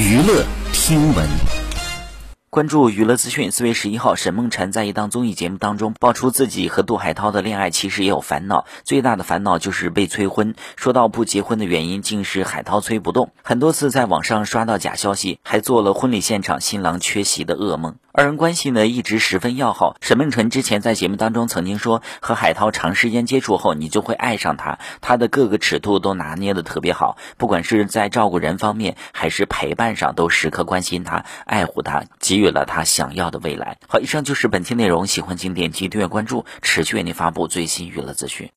娱乐听闻。关注娱乐资讯。四月十一号，沈梦辰在一档综艺节目当中爆出自己和杜海涛的恋爱，其实也有烦恼。最大的烦恼就是被催婚。说到不结婚的原因，竟是海涛催不动。很多次在网上刷到假消息，还做了婚礼现场新郎缺席的噩梦。二人关系呢一直十分要好。沈梦辰之前在节目当中曾经说，和海涛长时间接触后，你就会爱上他。他的各个尺度都拿捏的特别好，不管是在照顾人方面，还是陪伴上，都时刻关心他，爱护他，给予了他想要的未来。好，以上就是本期内容，喜欢请点击订阅关注，持续为您发布最新娱乐资讯。